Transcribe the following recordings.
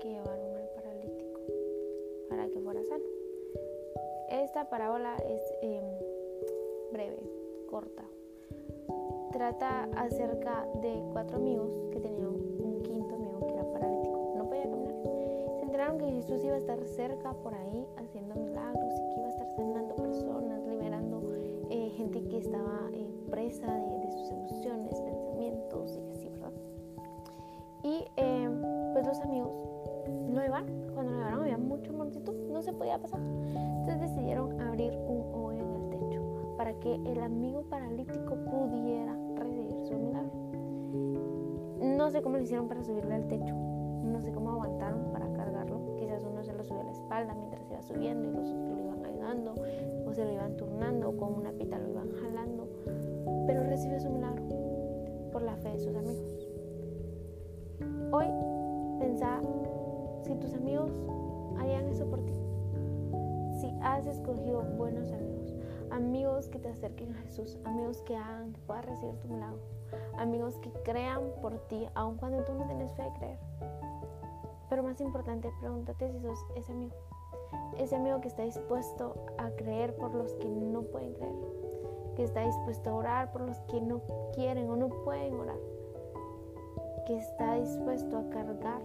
que llevaron al paralítico para que fuera sano. Esta parábola es eh, breve, corta. Trata acerca de cuatro amigos que tenían un quinto amigo que era paralítico. No podía caminar. Se enteraron que Jesús iba a estar cerca por ahí haciendo milagros y que iba a estar sanando personas, liberando eh, gente que estaba eh, presa de amigos lo iban, cuando lo había mucha multitud, no se podía pasar. Entonces decidieron abrir un hoyo en el techo para que el amigo paralítico pudiera recibir su milagro. No sé cómo lo hicieron para subirle al techo, no sé cómo aguantaron para cargarlo. Quizás uno se lo subió a la espalda mientras iba subiendo y los otros lo iban ayudando, o se lo iban turnando, o con una pita lo iban jalando. Pero recibió su milagro por la fe de sus amigos. Hoy si tus amigos harían eso por ti. Si has escogido buenos amigos, amigos que te acerquen a Jesús, amigos que hagan puedas recibir tu milagro, amigos que crean por ti, aun cuando tú no tienes fe de creer. Pero más importante, pregúntate si sos ese amigo. Ese amigo que está dispuesto a creer por los que no pueden creer. Que está dispuesto a orar por los que no quieren o no pueden orar. Que está dispuesto a cargar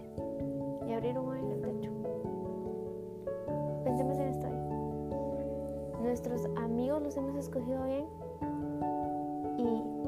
y abrir un hoyo en el techo. Pensemos en esto. Nuestros amigos los hemos escogido bien y